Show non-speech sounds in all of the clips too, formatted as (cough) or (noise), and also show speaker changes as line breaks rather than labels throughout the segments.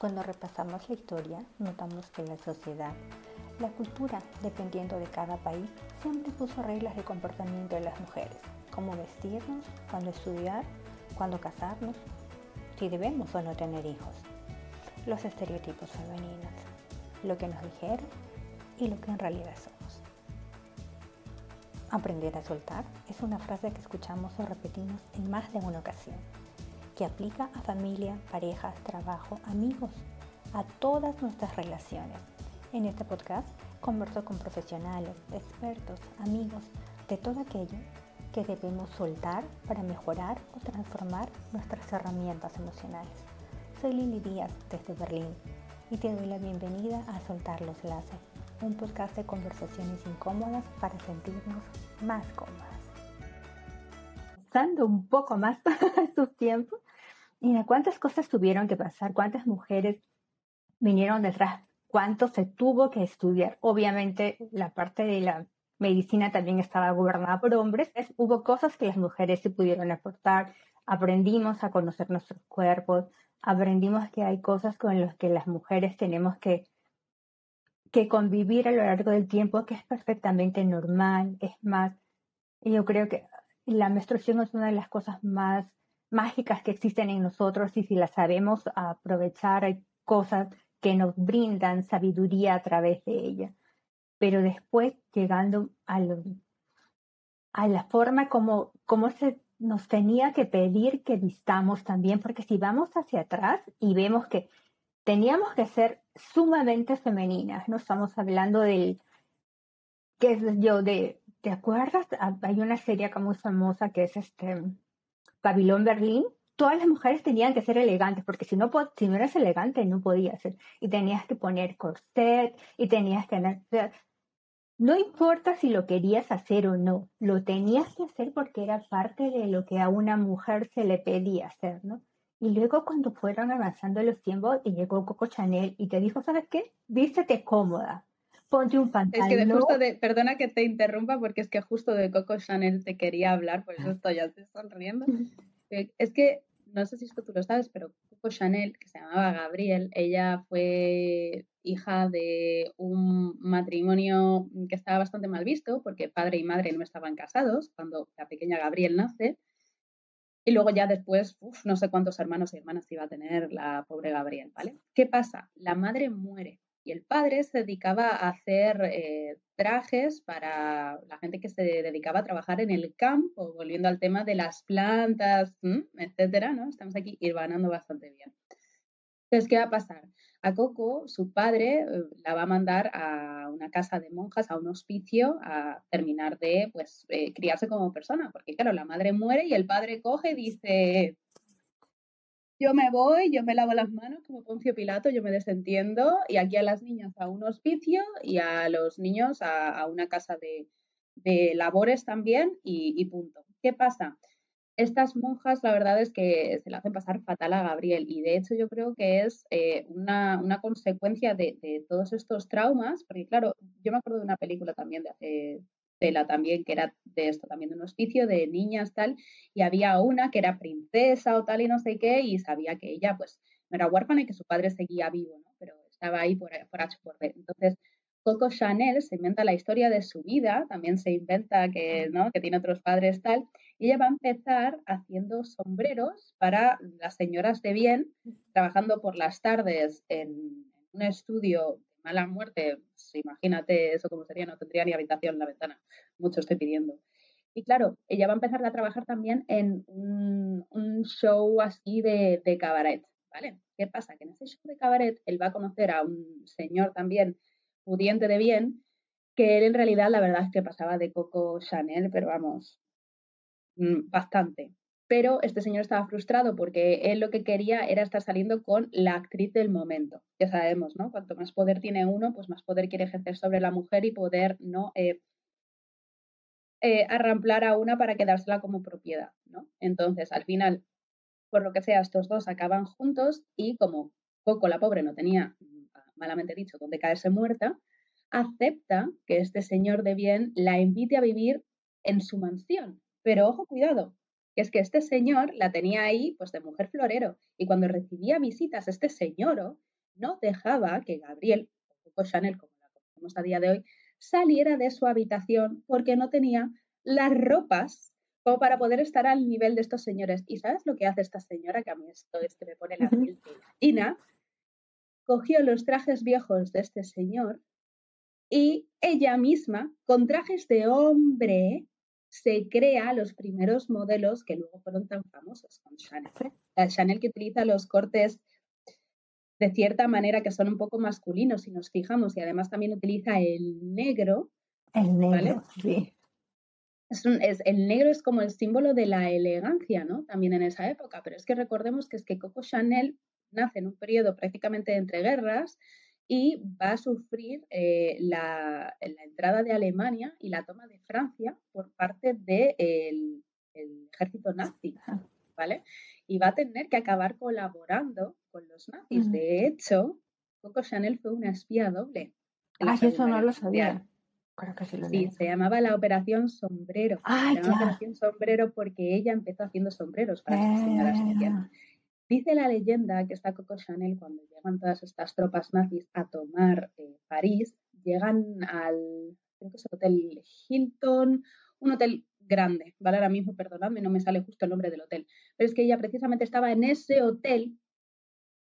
Cuando repasamos la historia, notamos que la sociedad, la cultura, dependiendo de cada país, siempre puso reglas de comportamiento de las mujeres, cómo vestirnos, cuándo estudiar, cuándo casarnos, si debemos o no tener hijos, los estereotipos femeninos, lo que nos dijeron y lo que en realidad somos. Aprender a soltar es una frase que escuchamos o repetimos en más de una ocasión que aplica a familia, parejas, trabajo, amigos, a todas nuestras relaciones. En este podcast converso con profesionales, expertos, amigos, de todo aquello que debemos soltar para mejorar o transformar nuestras herramientas emocionales. Soy Lili Díaz desde Berlín y te doy la bienvenida a Soltar los Laces, un podcast de conversaciones incómodas para sentirnos más cómodas. Pasando un poco más (laughs) estos tiempos, Mira, cuántas cosas tuvieron que pasar, cuántas mujeres vinieron detrás, cuánto se tuvo que estudiar. Obviamente la parte de la medicina también estaba gobernada por hombres. hubo cosas que las mujeres sí pudieron aportar. Aprendimos a conocer nuestros cuerpos, aprendimos que hay cosas con las que las mujeres tenemos que, que convivir a lo largo del tiempo, que es perfectamente normal. Es más, yo creo que la menstruación es una de las cosas más mágicas que existen en nosotros y si las sabemos aprovechar, hay cosas que nos brindan sabiduría a través de ella. Pero después, llegando a, a la forma como, como se nos tenía que pedir que vistamos también, porque si vamos hacia atrás y vemos que teníamos que ser sumamente femeninas, no estamos hablando del, qué es yo, de, ¿te acuerdas? Hay una serie acá muy famosa que es este, Babilón Berlín, todas las mujeres tenían que ser elegantes, porque si no, si no eras elegante no podías ser. Y tenías que poner corset y tenías que... no importa si lo querías hacer o no, lo tenías que hacer porque era parte de lo que a una mujer se le pedía hacer, ¿no? Y luego cuando fueron avanzando los tiempos y llegó Coco Chanel y te dijo, ¿sabes qué? Vístete cómoda, ponte un pantalón.
Es que de justo de, perdona que te interrumpa porque es que justo de Coco Chanel te quería hablar, por eso estoy ya sonriendo. (laughs) Eh, es que, no sé si esto tú lo sabes, pero Coco Chanel, que se llamaba Gabriel, ella fue hija de un matrimonio que estaba bastante mal visto porque padre y madre no estaban casados cuando la pequeña Gabriel nace. Y luego ya después, no sé cuántos hermanos y hermanas iba a tener la pobre Gabriel, ¿vale? ¿Qué pasa? La madre muere y el padre se dedicaba a hacer eh, trajes para la gente que se dedicaba a trabajar en el campo, volviendo al tema de las plantas, etcétera, ¿no? Estamos aquí irvanando bastante bien. Entonces, ¿qué va a pasar? A Coco, su padre, eh, la va a mandar a una casa de monjas, a un hospicio, a terminar de, pues, eh, criarse como persona, porque claro, la madre muere y el padre coge y dice, yo me voy, yo me lavo las manos como Poncio Pilato, yo me desentiendo y aquí a las niñas a un hospicio y a los niños a, una casa de, labores también y, punto. ¿Qué pasa? Estas monjas, la verdad es que se le hacen pasar fatal a Gabriel y de hecho yo creo que es eh, una, consecuencia de, de, todos estos traumas, porque claro, yo me acuerdo de una película también de hace Tela también, que era de esto, también de un hospicio de niñas tal, y había una que era princesa o tal y no sé qué, y sabía que ella pues no era huérfana y que su padre seguía vivo. Pero estaba ahí por, por H por B. Entonces, Coco Chanel se inventa la historia de su vida, también se inventa que, ¿no? que tiene otros padres tal, y ella va a empezar haciendo sombreros para las señoras de bien, trabajando por las tardes en un estudio mala muerte, pues, imagínate eso como sería, no tendría ni habitación en la ventana, mucho estoy pidiendo. Y claro, ella va a empezar a trabajar también en un, show así de, de, cabaret, ¿vale? ¿Qué pasa? Que en ese show de cabaret él va a conocer a un señor también pudiente de bien, que él en realidad la verdad es que pasaba de Coco Chanel, pero vamos, mm, bastante pero este señor estaba frustrado porque él lo que quería era estar saliendo con la actriz del momento. Ya sabemos, ¿no? Cuanto más poder tiene uno, pues más poder quiere ejercer sobre la mujer y poder, ¿no? Eh, eh, arramplar a una para quedársela como propiedad, ¿no? Entonces, al final, por lo que sea, estos dos acaban juntos y como Coco, la pobre, no tenía, malamente dicho, donde caerse muerta, acepta que este señor de bien la invite a vivir en su mansión. Pero ojo, cuidado, que es que este señor la tenía ahí pues de mujer florero y cuando recibía visitas este señor no dejaba que Gabriel, o Chanel como la conocemos a día de hoy, saliera de su habitación porque no tenía las ropas como para poder estar al nivel de estos señores. ¿Y sabes lo que hace esta señora? Que a mí esto es que me pone la piel (laughs) Ina cogió los trajes viejos de este señor y ella misma, con trajes de hombre, se crea los primeros modelos que luego fueron tan famosos con Chanel. La Chanel que utiliza los cortes de cierta manera que son un poco masculinos, si nos fijamos, y además también utiliza el negro.
El negro, sí.
Es es, el negro es como el símbolo de la elegancia, ¿no? También en esa época, pero es que recordemos que es que Coco Chanel nace en un periodo prácticamente entre guerras y va a sufrir eh, la, entrada de Alemania y la toma de Francia por parte del ejército nazi, ¿vale? Y va a tener que acabar colaborando con los nazis. De hecho, Coco Chanel fue una espía doble.
Ah, eso no lo sabía.
sí, se llamaba la Operación Sombrero. se llamaba Operación Sombrero porque ella empezó haciendo sombreros para sus señoras Dice la leyenda que está Coco Chanel cuando llegan todas estas tropas nazis a tomar eh, París, llegan al, creo que es el Hotel Hilton, un hotel grande, ¿vale? Ahora mismo, perdonadme, no me sale justo el nombre del hotel, pero es que ella precisamente estaba en ese hotel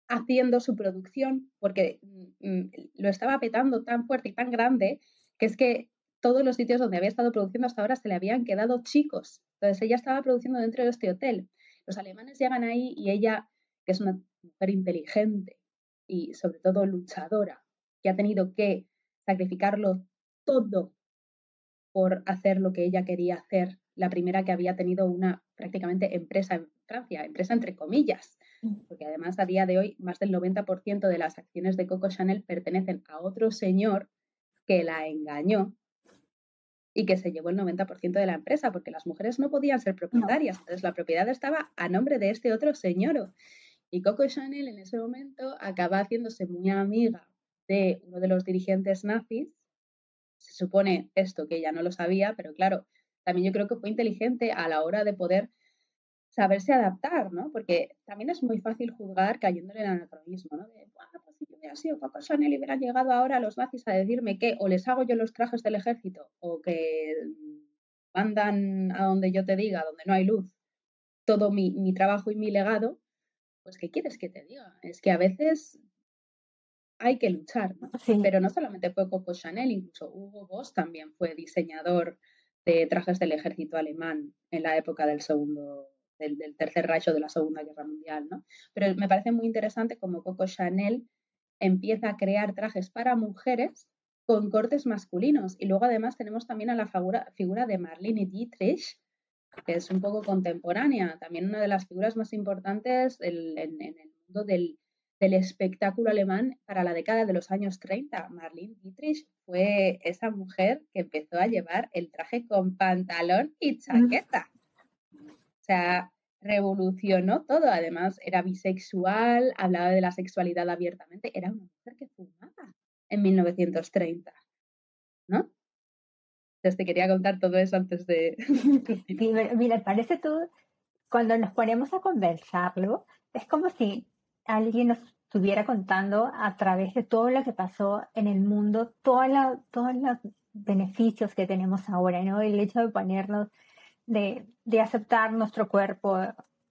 haciendo su producción porque mm, mm, lo estaba petando tan fuerte y tan grande que es que todos los sitios donde había estado produciendo hasta ahora se le habían quedado chicos. Entonces ella estaba produciendo dentro de este hotel. Los alemanes llegan ahí y ella que es una mujer inteligente y sobre todo luchadora, que ha tenido que sacrificarlo todo por hacer lo que ella quería hacer, la primera que había tenido una prácticamente empresa en Francia, empresa entre comillas, mm. porque además a día de hoy más del 90% de las acciones de Coco Chanel pertenecen a otro señor que la engañó y que se llevó el 90% de la empresa, porque las mujeres no podían ser propietarias, entonces la propiedad estaba a nombre de este otro señor. Y Coco Chanel en ese momento acaba haciéndose muy amiga de uno de los dirigentes nazis. Se supone esto que ella no lo sabía, pero claro, también yo creo que fue inteligente a la hora de poder saberse adaptar, ¿no? Porque también es muy fácil juzgar cayéndole en el anacronismo, ¿no? De, bueno, pues si yo hubiera sido Coco Chanel y hubieran llegado ahora los nazis a decirme que o les hago yo los trajes del ejército o que mandan a donde yo te diga, donde no hay luz, todo mi trabajo y mi legado, pues ¿qué quieres que te diga? Es que a veces hay que luchar, ¿no? Pero no solamente fue Coco Chanel, incluso Hugo Boss también fue diseñador de trajes del ejército alemán en la época del segundo, del, tercer rayo de la Segunda Guerra Mundial, ¿no? Pero me parece muy interesante como Coco Chanel empieza a crear trajes para mujeres con cortes masculinos. Y luego además tenemos también a la figura, figura de Marlene Dietrich, que es un poco contemporánea, también una de las figuras más importantes en, el mundo del, espectáculo alemán para la década de los años 30. Marlene Dietrich fue esa mujer que empezó a llevar el traje con pantalón y chaqueta. O sea, revolucionó todo. Además, era bisexual, hablaba de la sexualidad abiertamente. Era una mujer que fumaba en 1930. ¿No? Te quería contar todo eso antes de... (laughs)
mira, parece todo, cuando nos ponemos a conversarlo, es como si alguien nos estuviera contando a través de todo lo que pasó en el mundo, todos los beneficios que tenemos ahora, ¿no? El hecho de ponernos, de, de aceptar nuestro cuerpo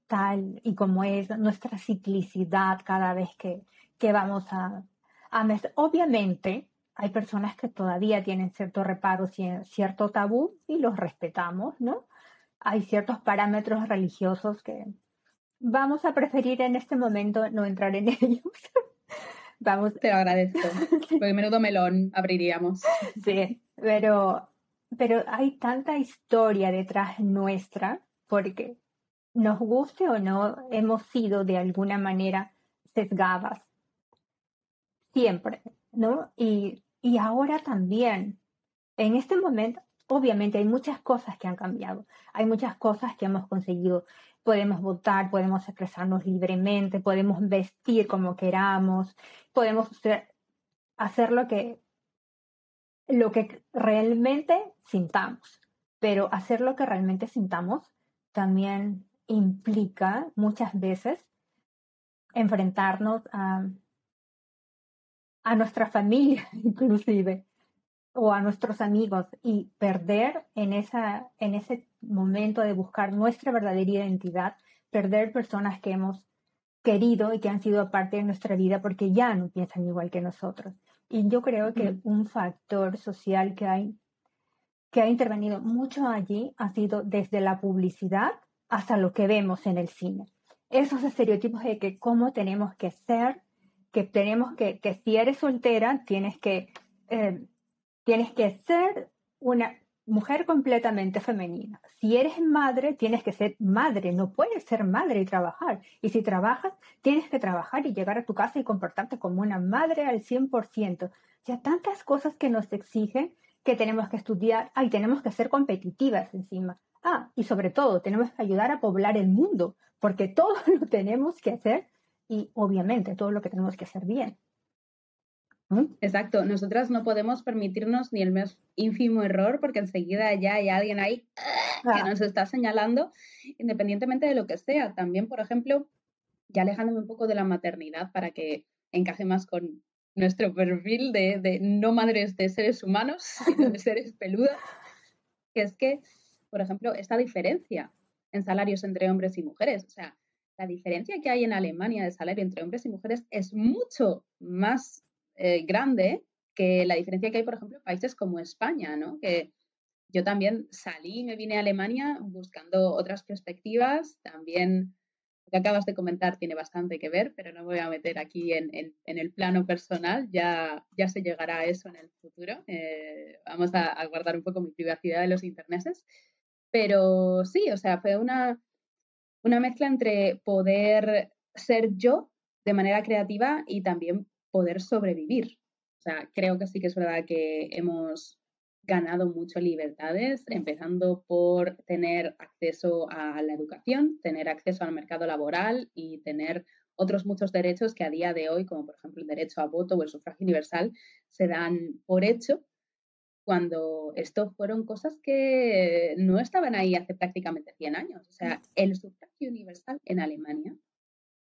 tal y como es, nuestra ciclicidad cada vez que, que vamos a, a... Obviamente, hay personas que todavía tienen cierto reparo, cierto tabú y los respetamos, ¿no? Hay ciertos parámetros religiosos que vamos a preferir en este momento no entrar en (laughs) ellos.
vamos. Te lo agradezco. (laughs) Porque menudo melón abriríamos.
Sí, pero, pero hay tanta historia detrás nuestra porque nos guste o no, hemos sido de alguna manera sesgadas. Siempre, ¿no? Y y ahora también, en este momento, obviamente hay muchas cosas que han cambiado, hay muchas cosas que hemos conseguido. Podemos votar, podemos expresarnos libremente, podemos vestir como queramos, podemos hacer, lo, que, lo que realmente sintamos. Pero hacer lo que realmente sintamos también implica muchas veces enfrentarnos a a nuestra familia (laughs) inclusive o a nuestros amigos y perder en, esa, en ese momento de buscar nuestra verdadera identidad, perder personas que hemos querido y que han sido parte de nuestra vida porque ya no piensan igual que nosotros. Y yo creo que un factor social que, hay, que ha intervenido mucho allí ha sido desde la publicidad hasta lo que vemos en el cine. Esos estereotipos de que cómo tenemos que ser, que tenemos que, que si eres soltera, tienes que eh, tienes que ser una mujer completamente femenina. Si eres madre, tienes que ser madre, no puedes ser madre y trabajar. Y si trabajas, tienes que trabajar y llegar a tu casa y comportarte como una madre al 100%. Ya tantas cosas que nos exigen que tenemos que estudiar, y tenemos que ser competitivas encima. Ah, y sobre todo, tenemos que ayudar a poblar el mundo, porque (laughs) todo lo tenemos que hacer y obviamente todo lo que tenemos que hacer bien.
Exacto, nosotras no podemos permitirnos ni el más ínfimo error porque enseguida ya hay alguien ahí que nos está señalando, independientemente de lo que sea. También, por ejemplo, ya alejándome un poco de la maternidad para que encaje más con nuestro perfil de, no madres de seres humanos, (laughs) sino de seres peludas, que es que, por ejemplo, esta diferencia en salarios entre hombres y mujeres, o sea, la diferencia que hay en Alemania de salario entre hombres y mujeres es mucho más eh, grande que la diferencia que hay, por ejemplo, en países como España, ¿no? Que yo también salí y me vine a Alemania buscando otras perspectivas. También lo que acabas de comentar tiene bastante que ver, pero no me voy a meter aquí en, el plano personal. Ya, ya se llegará a eso en el futuro. Eh, vamos a, guardar un poco mi privacidad de los interneses. Pero sí, o sea, fue una, una mezcla entre poder ser yo de manera creativa y también poder sobrevivir. O sea, creo que sí que es verdad que hemos ganado mucho libertades, empezando por tener acceso a la educación, tener acceso al mercado laboral y tener otros muchos derechos que a día de hoy, como por ejemplo el derecho a voto o el sufragio universal, se dan por hecho cuando esto fueron cosas que no estaban ahí hace prácticamente 100 años. O sea, el sufragio universal en Alemania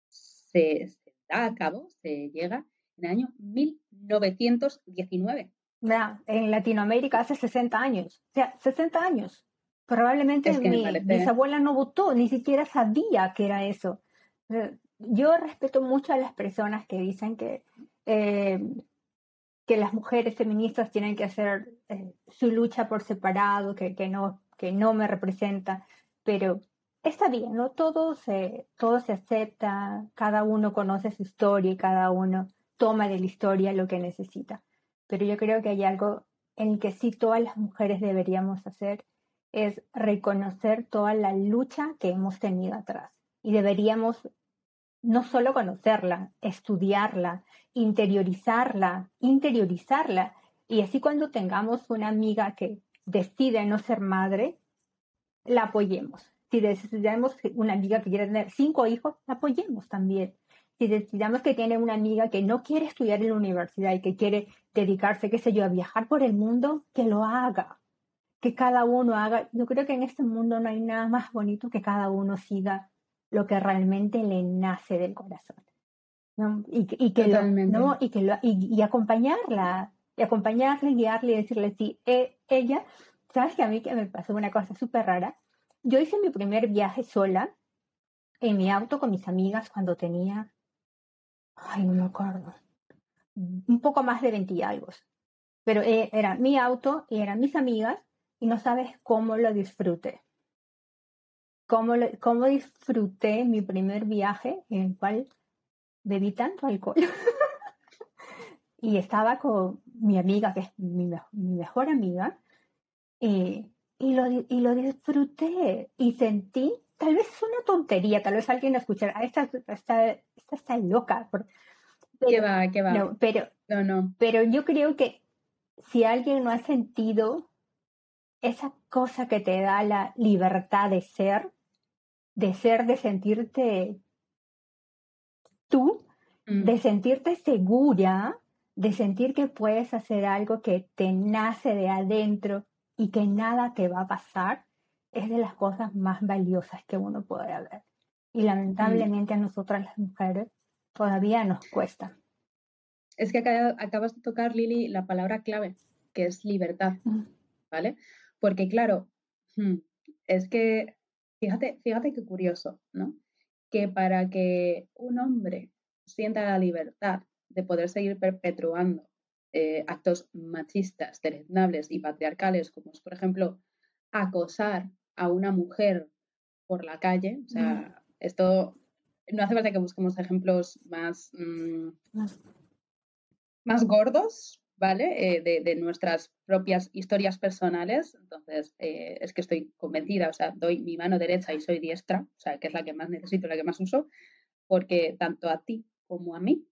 se, se da a cabo, se llega en el año 1919.
en Latinoamérica hace 60 años. O sea, 60 años. Probablemente mi bisabuela no votó, ni siquiera sabía que era eso. Eh, yo respeto mucho a las personas que dicen que, eh, que las mujeres feministas tienen que hacer eh, su lucha por separado, que, que, no, que no me representa, pero está bien, ¿no? Todo se, todo se acepta, cada uno conoce su historia y cada uno toma de la historia lo que necesita. Pero yo creo que hay algo en que sí todas las mujeres deberíamos hacer, es reconocer toda la lucha que hemos tenido atrás. Y deberíamos no solo conocerla, estudiarla, interiorizarla, interiorizarla. Y así cuando tengamos una amiga que decide no ser madre, la apoyemos. Si decidimos una amiga que quiere tener cinco hijos, la apoyemos también si decidamos que tiene una amiga que no quiere estudiar en la universidad y que quiere dedicarse, qué sé yo, a viajar por el mundo, que lo haga, que cada uno haga. Yo creo que en este mundo no hay nada más bonito que cada uno siga lo que realmente le nace del corazón. Y, que ¿no? y, que y, acompañarla, y acompañarla, y guiarle y decirle, sí, e, ella, sabes que a mí que me pasó una cosa súper rara. Yo hice mi primer viaje sola en mi auto con mis amigas cuando tenía ay, no me acuerdo, un poco más de 20 y algo. Pero eh, era mi auto y eran mis amigas y no sabes cómo lo disfruté. Cómo, cómo disfruté mi primer viaje en el cual bebí tanto alcohol. (laughs) y estaba con mi amiga, que es mi, mejor amiga, eh, y, lo, y lo disfruté y sentí tal vez es una tontería, tal vez alguien escuchará, ah, esta, esta, esta está loca. Pero,
¿Qué va? ¿Qué va?
No, pero,
no, no.
pero yo creo que si alguien no ha sentido esa cosa que te da la libertad de ser, de ser, de sentirte tú, mm. de sentirte segura, de sentir que puedes hacer algo que te nace de adentro y que nada te va a pasar, es de las cosas más valiosas que uno puede haber. Y lamentablemente a nosotras las mujeres todavía nos cuesta.
es que acabas de tocar, Lili, la palabra clave, que es libertad, mm. ¿vale? Porque claro, hmm, es que, fíjate, fíjate qué curioso, ¿no? Que para que un hombre sienta la libertad de poder seguir perpetuando eh, actos machistas, deleznables y patriarcales, como es, por ejemplo, acosar a una mujer por la calle. O sea, mm. esto no hace falta que busquemos ejemplos más, mm, más gordos, ¿vale? Eh, de, nuestras propias historias personales. Entonces, eh, es que estoy convencida, o sea, doy mi mano derecha y soy diestra, o sea, que es la que más necesito, la que más uso, porque tanto a ti como a mí,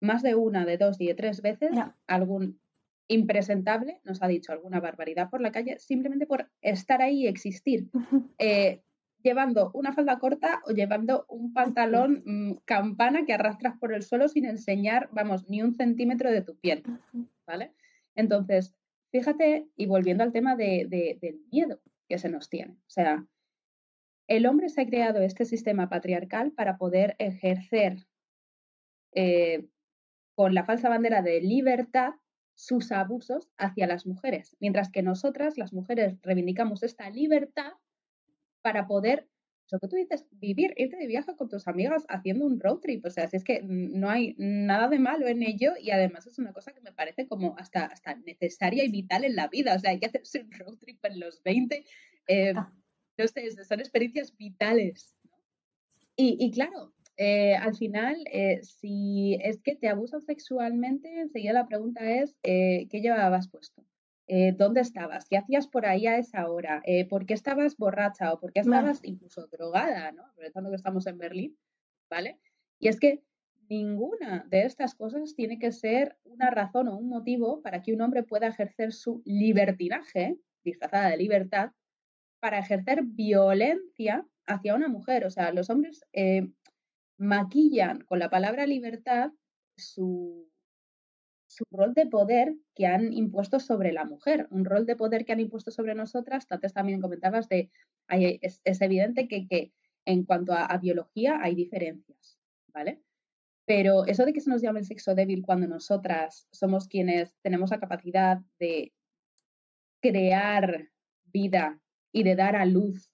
más de una, de dos y de tres veces, algún impresentable nos ha dicho alguna barbaridad por la calle simplemente por estar ahí y existir. Eh, llevando una falda corta o llevando un pantalón mm, campana que arrastras por el suelo sin enseñar, vamos, ni un centímetro de tu piel, ¿vale? Entonces, fíjate, y volviendo al tema de, del miedo que se nos tiene, o sea, el hombre se ha creado este sistema patriarcal para poder ejercer eh, con la falsa bandera de libertad sus abusos hacia las mujeres, mientras que nosotras, las mujeres, reivindicamos esta libertad para poder, eso que tú dices, vivir, irte de viaje con tus amigas haciendo un road trip. O sea, si es que no hay nada de malo en ello y además es una cosa que me parece como hasta, hasta necesaria y vital en la vida. O sea, hay que hacerse un road trip en los 20. Eh, ah. No sé, son experiencias vitales. Y, y claro, eh, al final, eh, si es que te abusan sexualmente, enseguida la pregunta es, eh, ¿qué llevabas puesto? ¿Dónde estabas? ¿Qué hacías por ahí a esa hora? ¿Por qué estabas borracha o por qué estabas incluso drogada? ¿no? Aprovechando que estamos en Berlín, ¿vale? Y es que ninguna de estas cosas tiene que ser una razón o un motivo para que un hombre pueda ejercer su libertinaje, disfrazada de libertad, para ejercer violencia hacia una mujer. O sea, los hombres maquillan con la palabra libertad su, su rol de poder que han impuesto sobre la mujer, un rol de poder que han impuesto sobre nosotras. Antes también comentabas de, es, evidente que, que, en cuanto a, biología hay diferencias, ¿vale? Pero eso de que se nos llame el sexo débil cuando nosotras somos quienes tenemos la capacidad de crear vida y de dar a luz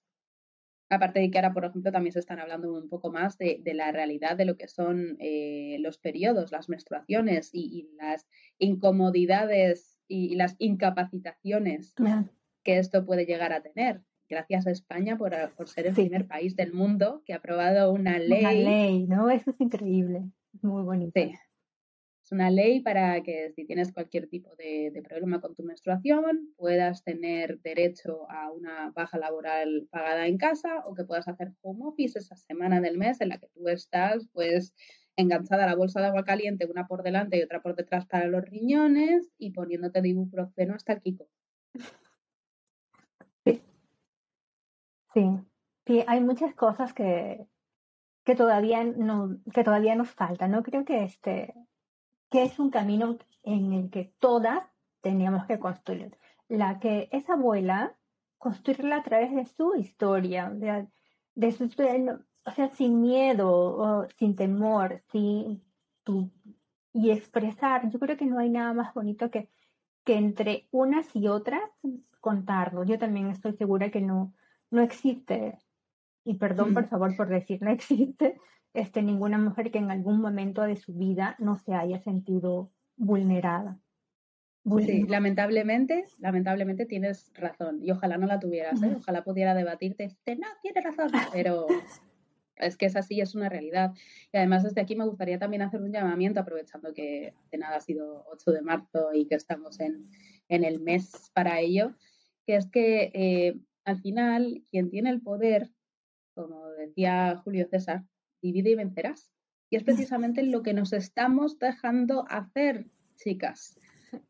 Aparte de que ahora, por ejemplo, también se están hablando un poco más de, la realidad de lo que son eh, los periodos, las menstruaciones y, las incomodidades y, las incapacitaciones que esto puede llegar a tener. Gracias a España por, ser el primer país del mundo que ha aprobado una ley. Una
ley, ¿no? Eso es increíble. Muy bonito.
Sí, una ley para que si tienes cualquier tipo de, problema con tu menstruación, puedas tener derecho a una baja laboral pagada en casa o que puedas hacer home office esa semana del mes en la que tú estás, pues, enganchada a la bolsa de agua caliente, una por delante y otra por detrás para los riñones y poniéndote de ibuprofeno hasta el kiko.
Sí. Sí. Hay muchas cosas que, que todavía no, que todavía nos faltan. No creo que este que es un camino en el que todas teníamos que construir. La que es abuela, construirla a través de su historia, de, su o sea, sin miedo, o sin temor, sin y expresar. Yo creo que no hay nada más bonito que, que entre unas y otras contarlo. Yo también estoy segura que no, no existe, y perdón por favor por decir, no existe este, ninguna mujer que en algún momento de su vida no se haya sentido vulnerada.
Sí, lamentablemente, lamentablemente tienes razón y ojalá no la tuvieras, ¿eh? ojalá pudiera debatirte, este, no, tienes razón, pero es que es así, es una realidad. Y además desde aquí me gustaría también hacer un llamamiento, aprovechando que de nada ha sido 8 de marzo y que estamos en, en el mes para ello, que es que eh, al final quien tiene el poder, como decía Julio César, divide y vencerás. Y es precisamente lo que nos estamos dejando hacer, chicas.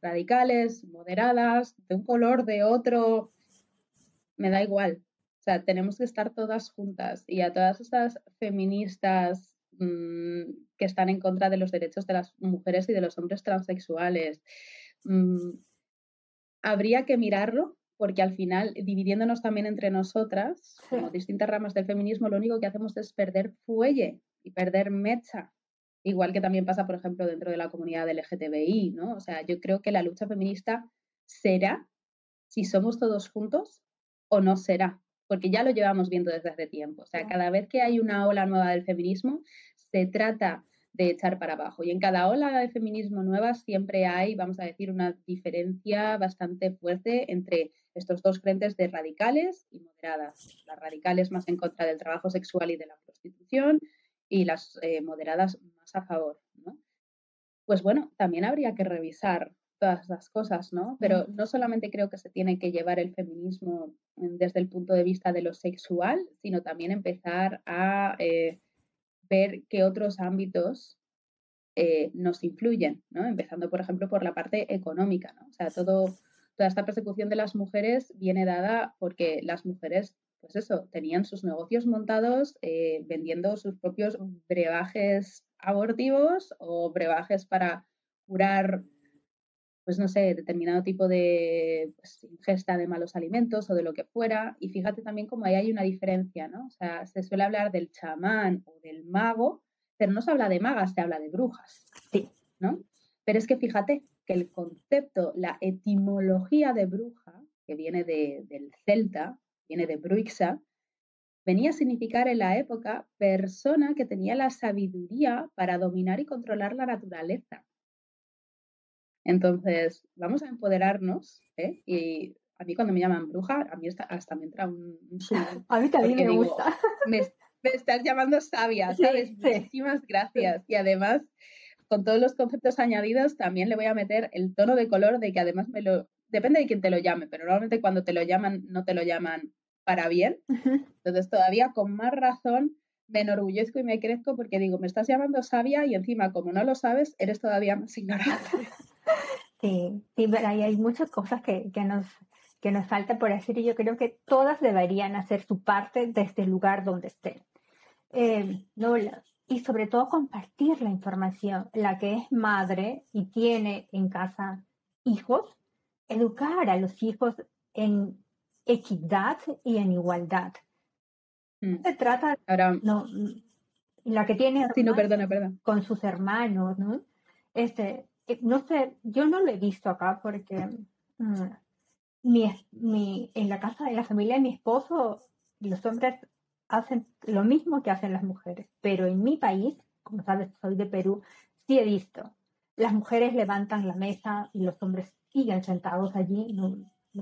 Radicales, moderadas, de un color, de otro, me da igual. O sea, tenemos que estar todas juntas y a todas estas feministas mm, que están en contra de los derechos de las mujeres y de los hombres transexuales, mm, habría que mirarlo porque al final, dividiéndonos también entre nosotras, como distintas ramas del feminismo, lo único que hacemos es perder fuelle y perder mecha. igual que también pasa, por ejemplo, dentro de la comunidad LGTBI, ¿no? O sea, yo creo que la lucha feminista será si somos todos juntos o no será, porque ya lo llevamos viendo desde hace tiempo. O sea, cada vez que hay una ola nueva del feminismo, se trata de echar para abajo. Y en cada ola de feminismo nueva siempre hay, vamos a decir, una diferencia bastante fuerte entre estos dos frentes de radicales y moderadas. Las radicales más en contra del trabajo sexual y de la prostitución y las eh, moderadas más a favor. ¿no? Pues bueno, también habría que revisar todas las cosas, ¿no? Pero no solamente creo que se tiene que llevar el feminismo desde el punto de vista de lo sexual, sino también empezar a eh, ver qué otros ámbitos eh, nos influyen, ¿no? Empezando, por ejemplo, por la parte económica, ¿no? O sea, todo, toda esta persecución de las mujeres viene dada porque las mujeres, pues eso, tenían sus negocios montados eh, vendiendo sus propios brebajes abortivos o brebajes para curar pues no sé, determinado tipo de pues, ingesta de malos alimentos o de lo que fuera. Y fíjate también cómo ahí hay una diferencia, ¿no? O sea, se suele hablar del chamán o del mago, pero no se habla de magas, se habla de brujas.
Sí.
¿No? Pero es que fíjate que el concepto, la etimología de bruja, que viene del celta, viene de bruixa, venía a significar en la época persona que tenía la sabiduría para dominar y controlar la naturaleza. Entonces, vamos a empoderarnos, ¿eh? Y a mí cuando me llaman bruja, a mí hasta, me entra un, un
A mí también me gusta. (laughs)
Me, estás llamando sabia, ¿sabes? Muchísimas gracias. Y además, con todos los conceptos añadidos, también le voy a meter el tono de color de que además me lo... Depende de quién te lo llame, pero normalmente cuando te lo llaman, no te lo llaman para bien. Entonces, todavía con más razón me enorgullezco y me crezco porque digo, me estás llamando sabia y encima, como no lo sabes, eres todavía más ignorante. (laughs)
Sí, sí, pero hay muchas cosas que, que, nos, que nos falta por hacer y yo creo que todas deberían hacer su parte desde el lugar donde estén. Eh, no, y sobre todo compartir la información. La que es madre y tiene en casa hijos, educar a los hijos en equidad y en igualdad. Mm. Se trata, Ahora, no, la que tiene
sí, no, perdona, perdona.
con sus hermanos, ¿no? Este, eh, no sé, yo no lo he visto acá porque mm, mi, en la casa de la familia de mi esposo, los hombres hacen lo mismo que hacen las mujeres, pero en mi país, como sabes, soy de Perú, sí he visto. Las mujeres levantan la mesa y los hombres siguen sentados allí, no,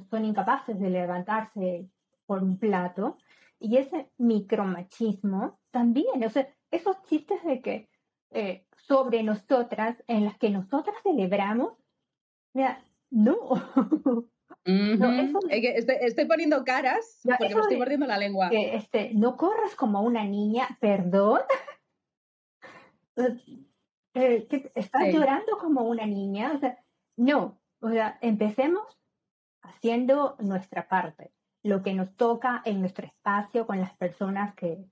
son incapaces de levantarse por un plato. Y ese micromachismo también, o sea, esos chistes de que eh, sobre nosotras en las que nosotras celebramos, mira, no. (laughs)
estoy, poniendo caras porque me estoy mordiendo la lengua.
este, no corras como una niña, perdón. (laughs) Eh, estás llorando como una niña. O sea, no, o sea, empecemos haciendo nuestra parte, lo que nos toca en nuestro espacio con las personas que,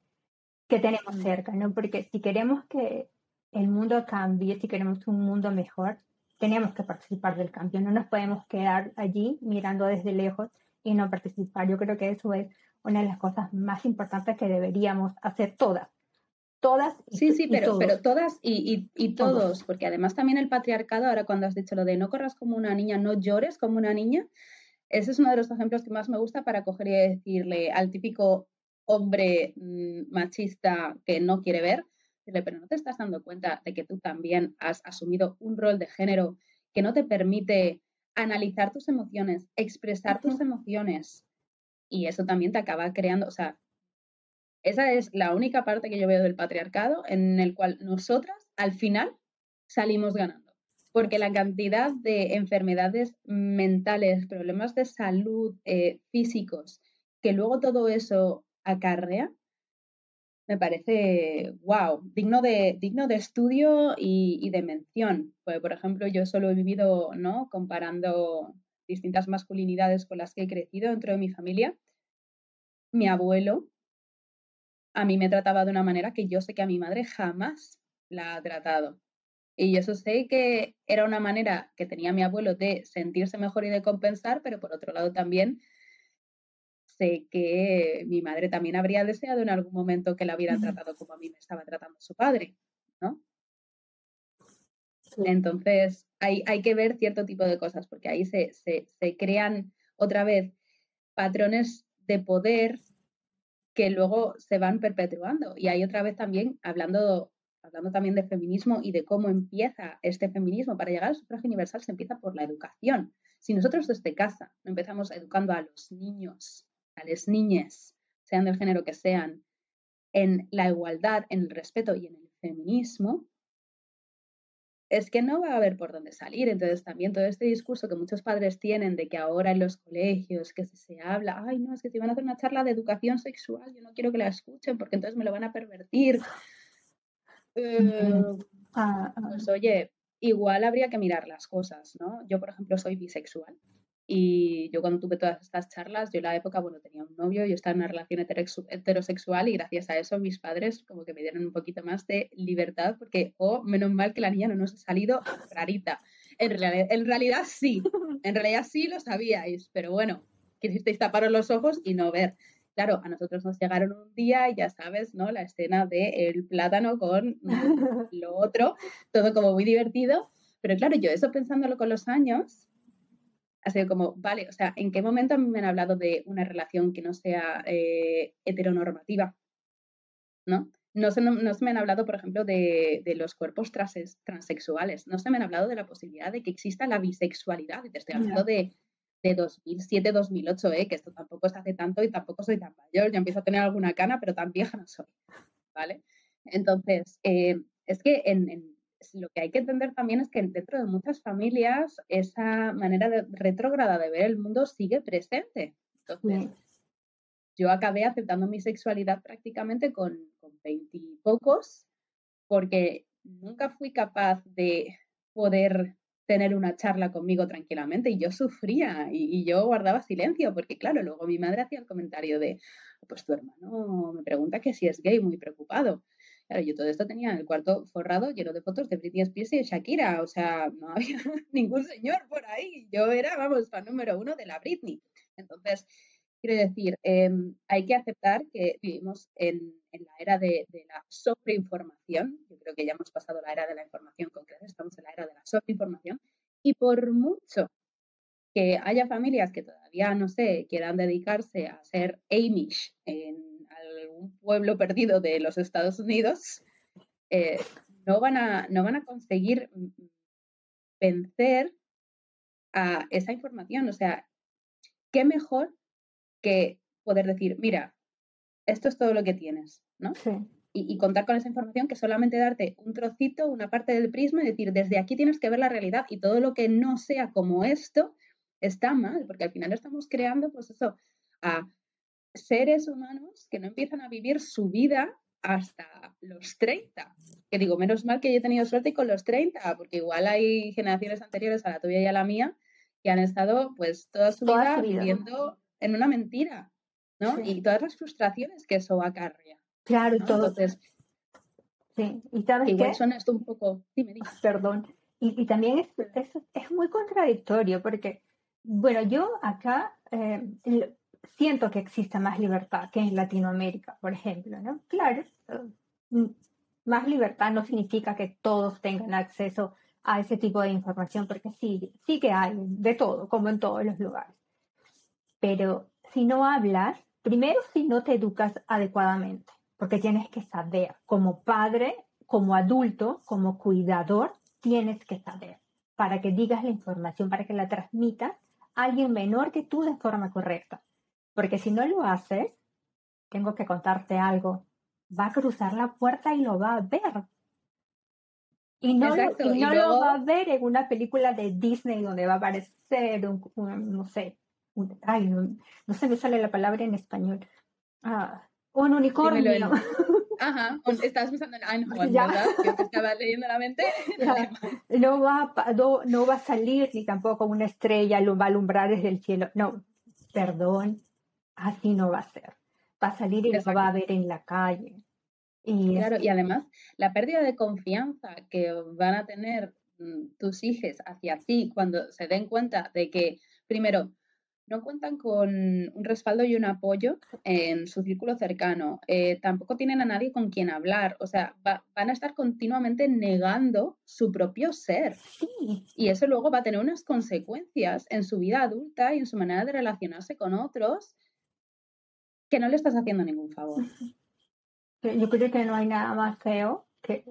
que tenemos cerca, ¿no? Porque si queremos que el mundo cambie, si queremos un mundo mejor, tenemos que participar del cambio. No nos podemos quedar allí mirando desde lejos y no participar. Yo creo que eso es una de las cosas más importantes que deberíamos hacer todas. Todas.
sí, sí, pero, pero todas y, y, todos, porque además también el patriarcado, ahora cuando has dicho lo de no corras como una niña, no llores como una niña, ese es uno de los ejemplos que más me gusta para coger y decirle al típico hombre mm, machista que no quiere ver, pero no te estás dando cuenta de que tú también has asumido un rol de género que no te permite analizar tus emociones, expresar tus emociones. Y eso también te acaba creando, o sea, esa es la única parte que yo veo del patriarcado en el cual nosotras al final salimos ganando. Porque la cantidad de enfermedades mentales, problemas de salud eh, físicos, que luego todo eso acarrea, me parece, wow, digno de, digno de estudio y, de mención. Pues, por ejemplo, yo solo he vivido, ¿no? Comparando distintas masculinidades con las que he crecido dentro de mi familia. Mi abuelo a mí me trataba de una manera que yo sé que a mi madre jamás la ha tratado. Y eso sé que era una manera que tenía mi abuelo de sentirse mejor y de compensar, pero por otro lado también sé que mi madre también habría deseado en algún momento que la hubieran tratado como a mí me estaba tratando su padre, ¿no? Entonces, hay, hay, que ver cierto tipo de cosas, porque ahí se, se, se crean otra vez patrones de poder que luego se van perpetuando. Y hay otra vez también, hablando, hablando también de feminismo y de cómo empieza este feminismo, para llegar al sufragio universal se empieza por la educación. Si nosotros desde casa no empezamos educando a los niños, a las niñas, sean del género que sean, en la igualdad, en el respeto y en el feminismo, es que no va a haber por dónde salir. Entonces, también todo este discurso que muchos padres tienen de que ahora en los colegios, que se, habla, ay, no, es que si van a hacer una charla de educación sexual, yo no quiero que la escuchen porque entonces me lo van a pervertir. (laughs) Eh, ah, ah. pues oye, igual habría que mirar las cosas, ¿no? Yo, por ejemplo, soy bisexual y yo cuando tuve todas estas charlas, yo en la época, bueno, tenía un novio, yo estaba en una relación heterosexual y gracias a eso mis padres como que me dieron un poquito más de libertad porque, oh, menos mal que la niña no nos ha salido rarita. En, en realidad sí, en realidad sí lo sabíais, pero bueno, quisisteis taparos los ojos y no ver. Claro, a nosotros nos llegaron un día y ya sabes, ¿no? La escena de el plátano con (laughs) lo otro, todo como muy divertido. Pero claro, yo eso pensándolo con los años, ha sido como, vale, o sea, ¿en qué momento me han hablado de una relación que no sea eh, heteronormativa? ¿No? No se, no, me han hablado, por ejemplo, de, los cuerpos transexuales. No se me han hablado de la posibilidad de que exista la bisexualidad. Y te estoy hablando de, de 2007, 2008, ¿eh? que esto tampoco se hace tanto y tampoco soy tan mayor. Ya empiezo a tener alguna cana, pero tan vieja no soy. ¿Vale? Entonces, eh, es que en lo que hay que entender también es que dentro de muchas familias esa manera de, retrógrada de ver el mundo sigue presente. Entonces, yo acabé aceptando mi sexualidad prácticamente con veintipocos porque nunca fui capaz de poder tener una charla conmigo tranquilamente y yo sufría y, y, yo guardaba silencio porque claro, luego mi madre hacía el comentario de, pues tu hermano me pregunta que si es gay, muy preocupado. Claro, yo todo esto tenía en el cuarto forrado lleno de fotos de Britney Spears y Shakira, o sea, no (laughs) había ningún señor por ahí. Yo era, vamos, fan número uno de la Britney. Entonces, quiero decir, em, hay que aceptar que vivimos en, la era de, la sobreinformación. Yo creo que ya hemos pasado la era de la información concreta, estamos en la era de la sobreinformación. Y por mucho que haya familias que todavía, no sé, quieran dedicarse a ser Amish en un pueblo perdido de los Estados Unidos, eh, no, van a, no van a conseguir vencer a esa información. O sea, ¿qué mejor que poder decir, mira, esto es todo lo que tienes, ¿no? Y, y, contar con esa información que solamente darte un trocito, una parte del prisma y decir, desde aquí tienes que ver la realidad y todo lo que no sea como esto está mal, porque al final estamos creando, pues eso, a seres humanos que no empiezan a vivir su vida hasta los 30. Que digo, menos mal que yo he tenido suerte con los 30, porque igual hay generaciones anteriores a la tuya y a la mía que han estado pues toda su, vida, viviendo en una mentira, ¿no? Y todas las frustraciones que eso acarrea.
Claro, todo.
Entonces,
sí, y sabes
igual son esto un poco, dime,
Perdón. Y, también es, es, muy contradictorio porque, bueno, yo acá eh, siento que exista más libertad que en Latinoamérica, por ejemplo. Claro, mm, más libertad no significa que todos tengan acceso a ese tipo de información, porque sí, sí que hay de todo, como en todos los lugares. Pero si no hablas, primero si no te educas adecuadamente, porque tienes que saber, como padre, como adulto, como cuidador, tienes que saber para que digas la información, para que la transmitas a alguien menor que tú de forma correcta. Porque si no lo haces, tengo que contarte algo. Va a cruzar la puerta y lo va a ver. Y no, lo, va a ver en una película de Disney donde va a aparecer un, no sé, ay, no, se me sale la palabra en español. Ah, un unicornio. (laughs)
Ajá, estabas pensando en Einhorn, (laughs) ¿verdad? Yo te estaba leyendo la mente. (laughs)
No va, no, no va a salir ni tampoco una estrella, lo va a alumbrar desde el cielo. No, perdón, así no va a ser. Va a salir y lo va a ver en la calle.
Y claro, y además la pérdida de confianza que van a tener mm, tus hijos hacia ti cuando se den cuenta de que, primero, no cuentan con un respaldo y un apoyo en su círculo cercano, eh, tampoco tienen a nadie con quien hablar, o sea, van a estar continuamente negando su propio ser. Y eso luego va a tener unas consecuencias en su vida adulta y en su manera de relacionarse con otros que no le estás haciendo ningún favor. (laughs)
Yo creo que no hay nada más feo que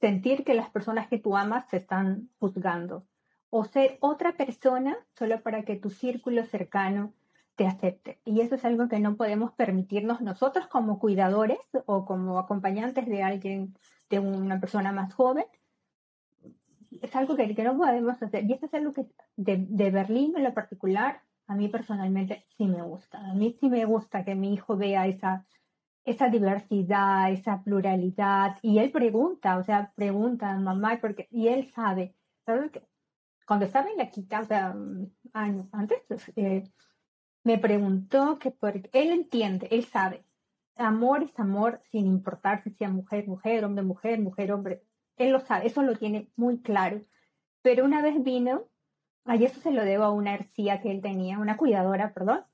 sentir que las personas que tú amas se están juzgando o ser otra persona solo para que tu círculo cercano te acepte. Y eso es algo que no podemos permitirnos nosotros como cuidadores o como acompañantes de alguien, de una persona más joven. Es algo que, que no podemos hacer. Y eso es algo que de, de Berlín en lo particular, a mí personalmente sí me gusta. A mí sí me gusta que mi hijo vea esa, esa diversidad, esa pluralidad. Y él pregunta, o sea, pregunta, mamá, porque, y él sabe. ¿sabes? cuando estaba en la quita, o sea, años antes, pues, eh, me preguntó que porque él entiende, él sabe, amor es amor sin importar si sea mujer, mujer, hombre, mujer, mujer, hombre. Él lo sabe, eso lo tiene muy claro. Pero una vez vino, y eso se lo debo a una hercía que él tenía, una cuidadora, perdón,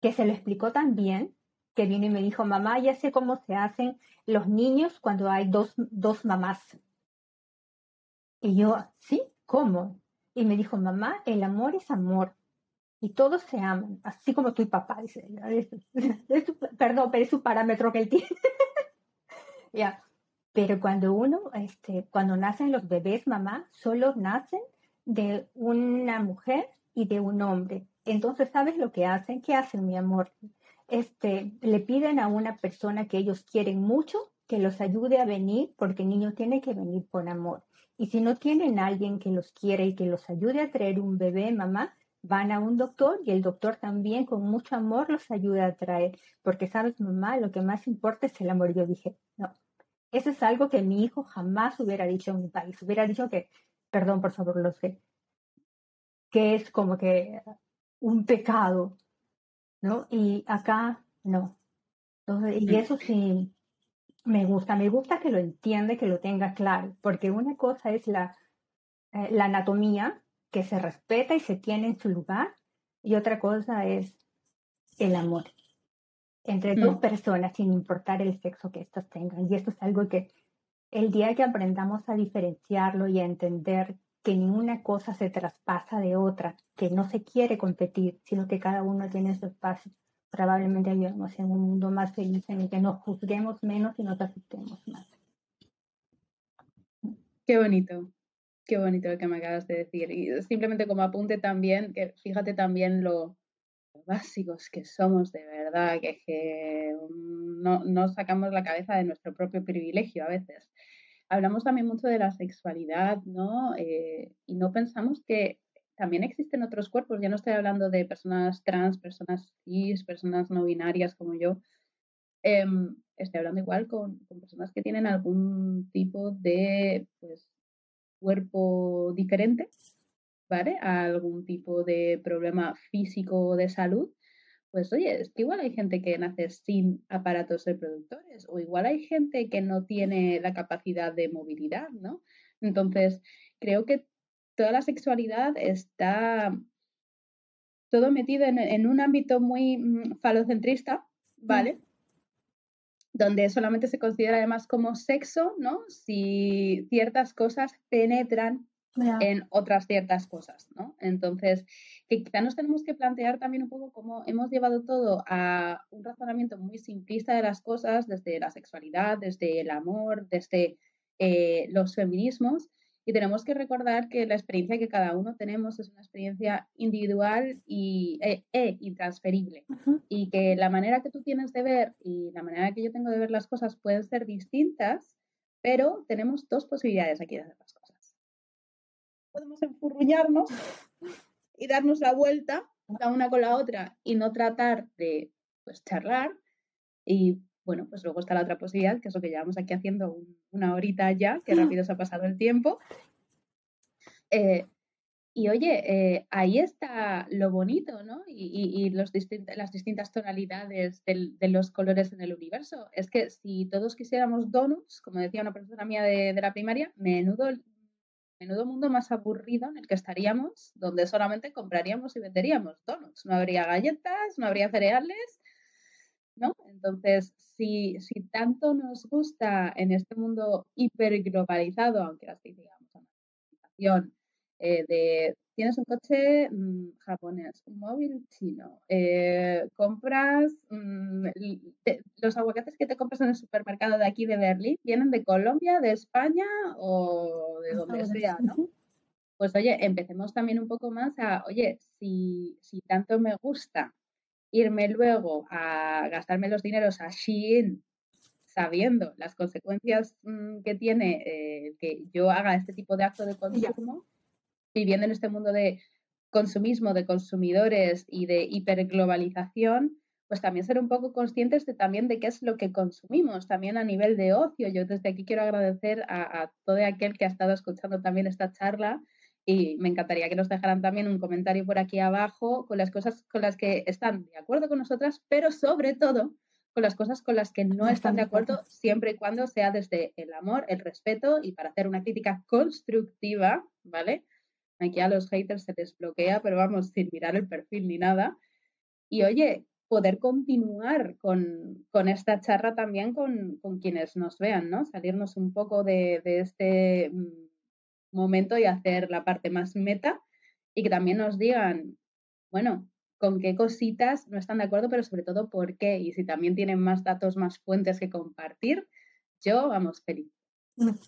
que se lo explicó también, que vino y me dijo, mamá, ya sé cómo se hacen los niños cuando hay dos, dos mamás. Y yo, sí, ¿cómo? Y me dijo, mamá, el amor es amor. Y todos se aman, así como tú y papá. Dice, (laughs) perdón, pero es su parámetro que él tiene. (laughs) ya. Pero cuando uno, este, cuando nacen los bebés, mamá, solo nacen de una mujer y de un hombre. Entonces, ¿sabes lo que hacen? ¿Qué hacen, mi amor? Este, le piden a una persona que ellos quieren mucho que los ayude a venir, porque el niño tiene que venir por amor. Y si no tienen alguien que los quiere y que los ayude a traer un bebé, mamá, van a un doctor y el doctor también con mucho amor los ayuda a traer. Porque sabes, mamá, lo que más importa es el amor. Yo dije, no, eso es algo que mi hijo jamás hubiera dicho en mi país. Hubiera dicho que, perdón por favor, lo sé, que es como que un pecado, ¿no? Y acá no. Entonces, y mm. eso sí, me gusta, me gusta que lo entiende, que lo tenga claro, porque una cosa es la, eh, la anatomía que se respeta y se tiene en su lugar, y otra cosa es el amor entre dos mm. personas sin importar el sexo que éstas tengan. Y esto es algo que el día que aprendamos a diferenciarlo y a entender que ninguna cosa se traspasa de otra, que no se quiere competir, sino que cada uno tiene su espacio, probablemente vivamos en un mundo más feliz en el que nos juzguemos menos y nos aceptemos más.
Qué bonito, qué bonito lo que me acabas de decir. Y simplemente como apunte también, que fíjate también lo, básicos que somos de verdad, que, no, no sacamos la cabeza de nuestro propio privilegio a veces. Hablamos también mucho de la sexualidad, ¿no? Eh, y no pensamos que también existen otros cuerpos, ya no estoy hablando de personas trans, personas cis, personas no binarias como yo, em, estoy hablando igual con, personas que tienen algún tipo de pues, cuerpo diferente, ¿vale? algún tipo de problema físico de salud. Pues oye, es que igual hay gente que nace sin aparatos reproductores o igual hay gente que no tiene la capacidad de movilidad, ¿no? Entonces, creo que toda la sexualidad está todo metido en, un ámbito muy mm, falocentrista, ¿vale? Donde solamente se considera además como sexo, ¿no? Si ciertas cosas penetran en otras ciertas cosas, ¿no? Entonces, que quizá nos tenemos que plantear también un poco cómo hemos llevado todo a un razonamiento muy simplista de las cosas, desde la sexualidad, desde el amor, desde eh, los feminismos, y tenemos que recordar que la experiencia que cada uno tenemos es una experiencia individual y, e, e intransferible. Y que la manera que tú tienes de ver y la manera que yo tengo de ver las cosas pueden ser distintas, pero tenemos dos posibilidades aquí de hacer las cosas. Podemos enfurruñarnos y darnos la vuelta la una con la otra y no tratar de pues, charlar y bueno, pues luego está la otra posibilidad, que es lo que llevamos aquí haciendo una horita ya, que (laughs) rápido se ha pasado el tiempo. Eh, y oye, eh, ahí está lo bonito, ¿no? Y, los las distintas tonalidades de los colores en el universo. Es que si todos quisiéramos donuts, como decía una profesora mía de, de la primaria, menudo menudo mundo más aburrido en el que estaríamos, donde solamente compraríamos y venderíamos donuts. No habría galletas, no habría cereales, ¿no? Entonces, si, si tanto nos gusta en este mundo hiperglobalizado, aunque así digamos, una eh, de tienes un coche mm, japonés, un móvil chino, eh, compras mm, los aguacates que te compras en el supermercado de aquí de Berlín, vienen de Colombia, de España o de donde sea, ¿no? Pues oye, empecemos también un poco más a, oye, si, si tanto me gusta irme luego a gastarme los dineros a Shein sabiendo las consecuencias mm, que tiene eh, que yo haga este tipo de acto de consumo, viviendo en este mundo de consumismo, de consumidores y de hiperglobalización, pues también ser un poco conscientes de también de qué es lo que consumimos, también a nivel de ocio. Yo desde aquí quiero agradecer a, todo aquel que ha estado escuchando también esta charla y me encantaría que nos dejaran también un comentario por aquí abajo con las cosas con las que están de acuerdo con nosotras, pero sobre todo con las cosas con las que no están de acuerdo, siempre y cuando sea desde el amor, el respeto y para hacer una crítica constructiva, ¿vale? Aquí a los haters se les bloquea, pero vamos, sin mirar el perfil ni nada. Y oye, poder continuar con, esta charla también con, quienes nos vean, ¿no? Salirnos un poco de, este mm, momento y hacer la parte más meta y que también nos digan, bueno, con qué cositas no están de acuerdo, pero sobre todo por qué. Y si también tienen más datos, más fuentes que compartir, yo, vamos, feliz.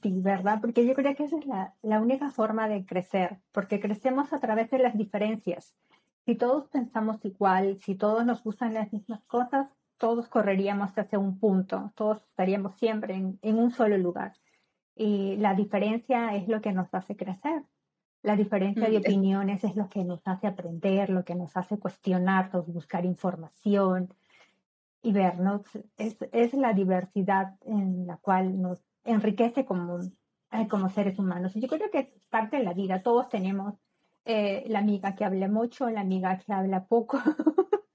Sí, ¿verdad? Porque yo creo que esa es la, la, única forma de crecer, porque crecemos a través de las diferencias. Si todos pensamos igual, si todos nos gustan las mismas cosas, todos correríamos hacia un punto, todos estaríamos siempre en, en un solo lugar. Y la diferencia es lo que nos hace crecer. La diferencia de mm, opiniones es lo que nos hace aprender, lo que nos hace cuestionarnos, buscar información y vernos. Es, es la diversidad en la cual nos enriquece como, como seres humanos. Yo creo que es parte de la vida. Todos tenemos eh, la amiga que habla mucho, la amiga que habla poco, (laughs)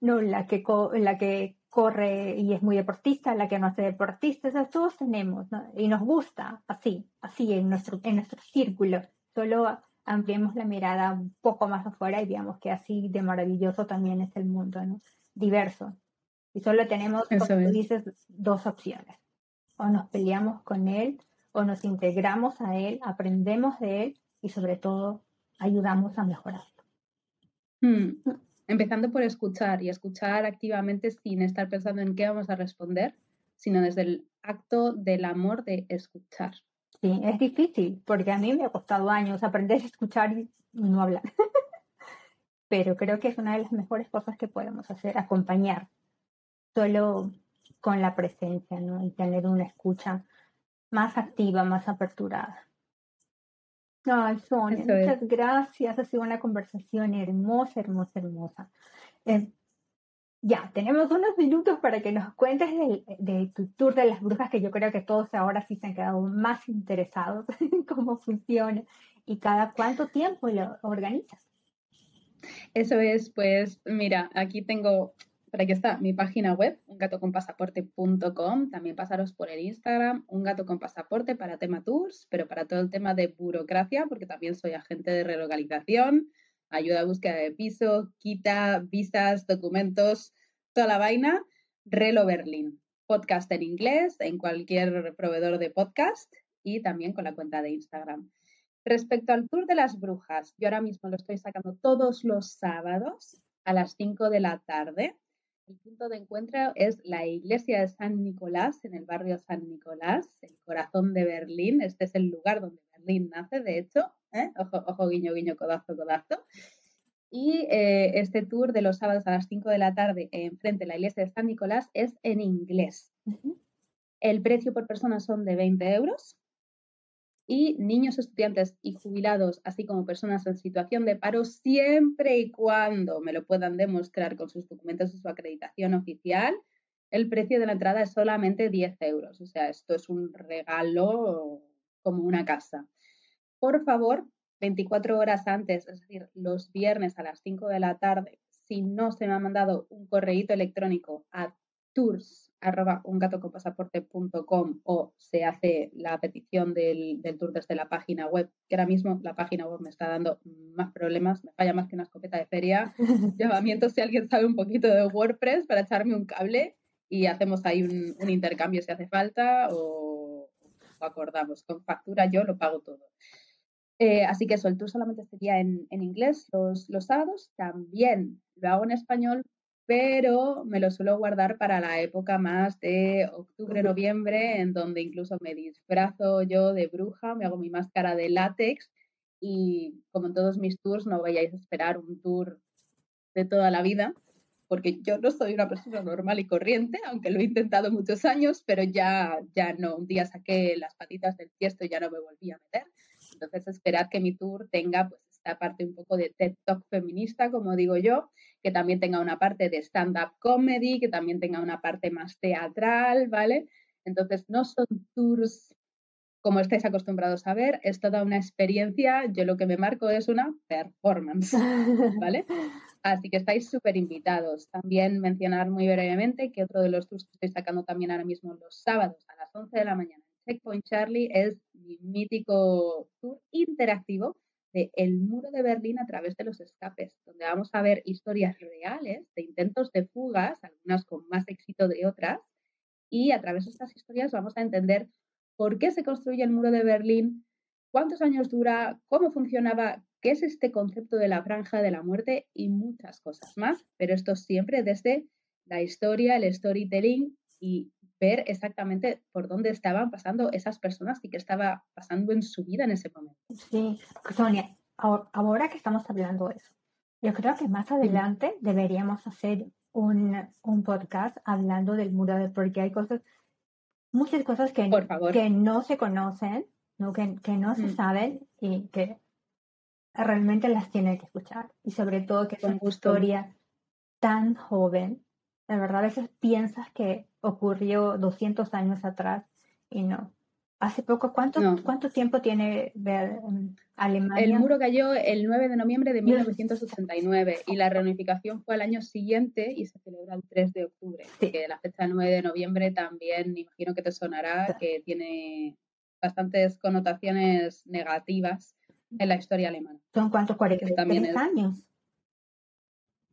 no la que, la que corre y es muy deportista, la que no hace deportista. todos tenemos y nos gusta así, así en nuestro, en nuestro círculo. Solo ampliemos la mirada un poco más afuera y veamos que así de maravilloso también es el mundo, ¿no? Diverso. Y solo tenemos, como tú dices, dos opciones o nos peleamos con él o nos integramos a él, aprendemos de él y sobre todo ayudamos a mejorarlo.
Hmm. Empezando por escuchar y escuchar activamente sin estar pensando en qué vamos a responder, sino desde el acto del amor de escuchar.
Sí, es difícil porque a mí me ha costado años aprender a escuchar y no hablar. (laughs) Pero creo que es una de las mejores cosas que podemos hacer, acompañar. Solo con la presencia, ¿no? Y tener una escucha más activa, más aperturada. Ay, Sonia, muchas gracias. Ha sido una conversación hermosa, hermosa, hermosa. Eh, ya, tenemos unos minutos para que nos cuentes de, tu tour de las brujas, que yo creo que todos ahora sí se han quedado más interesados en (laughs) cómo funciona y cada cuánto tiempo lo organizas.
Eso es, pues mira, aquí tengo por aquí está mi página web, ungatoconpasaporte.com. También pasaros por el Instagram, un gato con pasaporte para tema tours, pero para todo el tema de burocracia, porque también soy agente de relocalización, ayuda a búsqueda de piso, quita, visas, documentos, toda la vaina. Relo Berlin, podcast en inglés, en cualquier proveedor de podcast y también con la cuenta de Instagram. Respecto al tour de las brujas, yo ahora mismo lo estoy sacando todos los sábados a las 5 de la tarde. El punto de encuentro es la iglesia de San Nicolás, en el barrio San Nicolás, el corazón de Berlín. Este es el lugar donde Berlín nace, de hecho. ¿eh? Ojo, ojo, guiño, guiño, codazo, codazo. Y eh, este tour de los sábados a las 5 de la tarde enfrente de la iglesia de San Nicolás es en inglés. El precio por persona son de 20 euros y niños estudiantes y jubilados, así como personas en situación de paro, siempre y cuando me lo puedan demostrar con sus documentos y su acreditación oficial, el precio de la entrada es solamente 10 euros. O sea, esto es un regalo como una casa. Por favor, 24 horas antes, es decir, los viernes a las 5 de la tarde, si no se me ha mandado un correíto electrónico a tours arroba o se hace la petición del, tour desde la página web, que ahora mismo la página web me está dando más problemas, me falla más que una escopeta de feria. (laughs) Llamamiento si alguien sabe un poquito de WordPress para echarme un cable y hacemos ahí un, intercambio si hace falta o, acordamos. Con factura yo lo pago todo. Eh, así que eso, el tour solamente sería en, inglés los, los sábados. También lo hago en español pero me lo suelo guardar para la época más de octubre, noviembre, en donde incluso me disfrazo yo de bruja, me hago mi máscara de látex y como en todos mis tours no vayáis a esperar un tour de toda la vida, porque yo no soy una persona normal y corriente, aunque lo he intentado muchos años, pero ya, ya no, un día saqué las patitas del tiesto y ya no me volví a meter. Entonces esperad que mi tour tenga pues esta parte un poco de TED Talk feminista, como digo yo, que también tenga una parte de stand-up comedy, que también tenga una parte más teatral, ¿vale? Entonces, no son tours como estáis acostumbrados a ver, es toda una experiencia, yo lo que me marco es una performance, (laughs) ¿vale? Así que estáis súper invitados. También mencionar muy brevemente que otro de los tours que estoy sacando también ahora mismo los sábados a las 11 de la mañana en Checkpoint Charlie es mi mítico tour interactivo el muro de Berlín a través de los escapes, donde vamos a ver historias reales de intentos de fugas, algunas con más éxito de otras, y a través de estas historias vamos a entender por qué se construye el muro de Berlín, cuántos años dura, cómo funcionaba, qué es este concepto de la franja de la muerte y muchas cosas más, pero esto siempre desde la historia, el storytelling y ver exactamente por dónde estaban pasando esas personas y qué estaba pasando en su vida en ese momento.
Sí, Sonia, ahora que estamos hablando de eso, yo creo que más adelante deberíamos hacer un, un podcast hablando del muro de porque hay cosas, muchas cosas que, que no se conocen, ¿no? Que, que no se saben y que realmente las tiene que escuchar. Y sobre todo que es una historia tan joven. De verdad, a veces piensas que ocurrió 200 años atrás y no. Hace poco, ¿cuánto, ¿cuánto tiempo tiene Alemania?
El muro cayó el 9 de noviembre de 1989 y la reunificación fue al año siguiente y se celebra el 3 de octubre. Que la fecha 9 de noviembre también, imagino que te sonará, que tiene bastantes connotaciones negativas en la historia alemana.
¿Son cuántos? 43 años.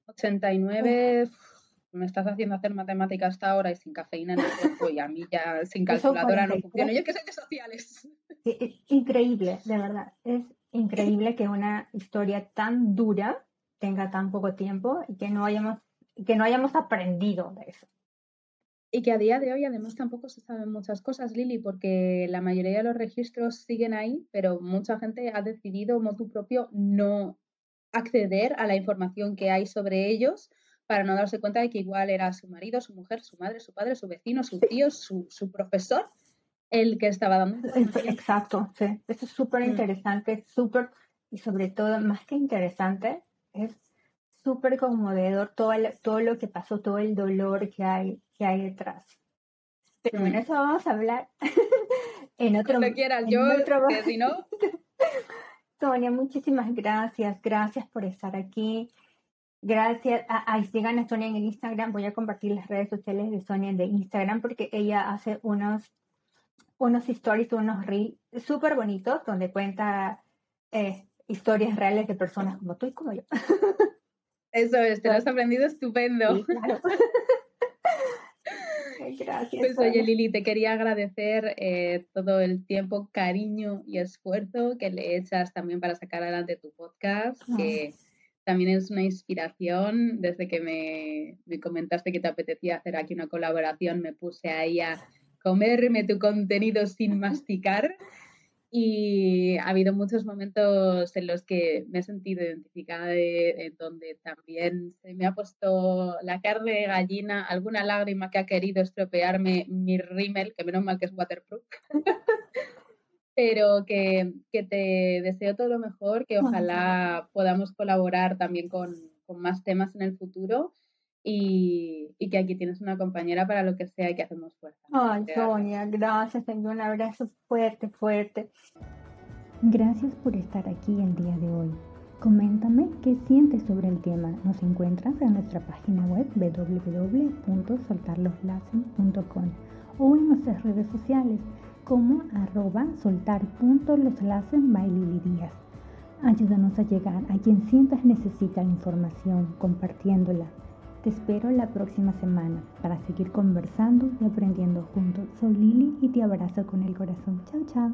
89 me estás haciendo hacer matemáticas hasta ahora y sin cafeína en el cuerpo y a mí ya sin calculadora no funciona. Yo que soy de sociales.
es increíble, de verdad. Es increíble que una historia tan dura tenga tan poco tiempo y que no hayamos, que no hayamos aprendido de eso.
Y que a día de hoy además tampoco se saben muchas cosas, Lili, porque la mayoría de los registros siguen ahí, pero mucha gente ha decidido motu propio no acceder a la información que hay sobre ellos para no darse cuenta de que igual era su marido, su mujer, su madre, su padre, su vecino, su tío, su, profesor el que estaba dando.
Exacto, sí. Esto es súper mm. interesante, súper, y sobre todo, más que interesante, es súper conmovedor todo, todo lo que pasó, todo el dolor que hay, que hay detrás. Pero bueno, mm. eso vamos a hablar (laughs) en otro
Cuando quieras, yo, que si no... (laughs)
Sonia, muchísimas gracias, gracias por estar aquí. Gracias. A, sigan a Sonia en Instagram. Voy a compartir las redes sociales de Sonia de Instagram porque ella hace unos, unos stories, unos reels súper bonitos donde cuenta eh, historias reales de personas como tú y como yo. (laughs)
Eso es, te lo has aprendido estupendo. (laughs)
Gracias.
Pues oye Lili, te quería agradecer eh, todo el tiempo, cariño y esfuerzo que le echas también para sacar adelante tu podcast, que también es una inspiración. Desde que me, me, comentaste que te apetecía hacer aquí una colaboración, me puse ahí a comerme tu contenido sin masticar. Y ha habido muchos momentos en los que me he sentido identificada, en donde también se me ha puesto la carne de gallina, alguna lágrima que ha querido estropearme mi rímel, que menos mal que es waterproof. (laughs) pero que, te deseo todo lo mejor, que ojalá podamos colaborar también con, más temas en el futuro y, que aquí tienes una compañera para lo que sea y que hacemos fuerza.
Ay, Sonia, gracias, tengo un abrazo fuerte, fuerte. Gracias por estar aquí el día de hoy. Coméntame qué sientes sobre el tema. Nos encuentras en nuestra página web www.soltarloslazen.com o en nuestras redes sociales como arroba soltar.loslazen Díaz. Ayúdanos a llegar a quien sientas necesita información, compartiéndola. Te espero la próxima semana para seguir conversando y aprendiendo juntos. Soy Lili y te abrazo con el corazón. Chao, chao.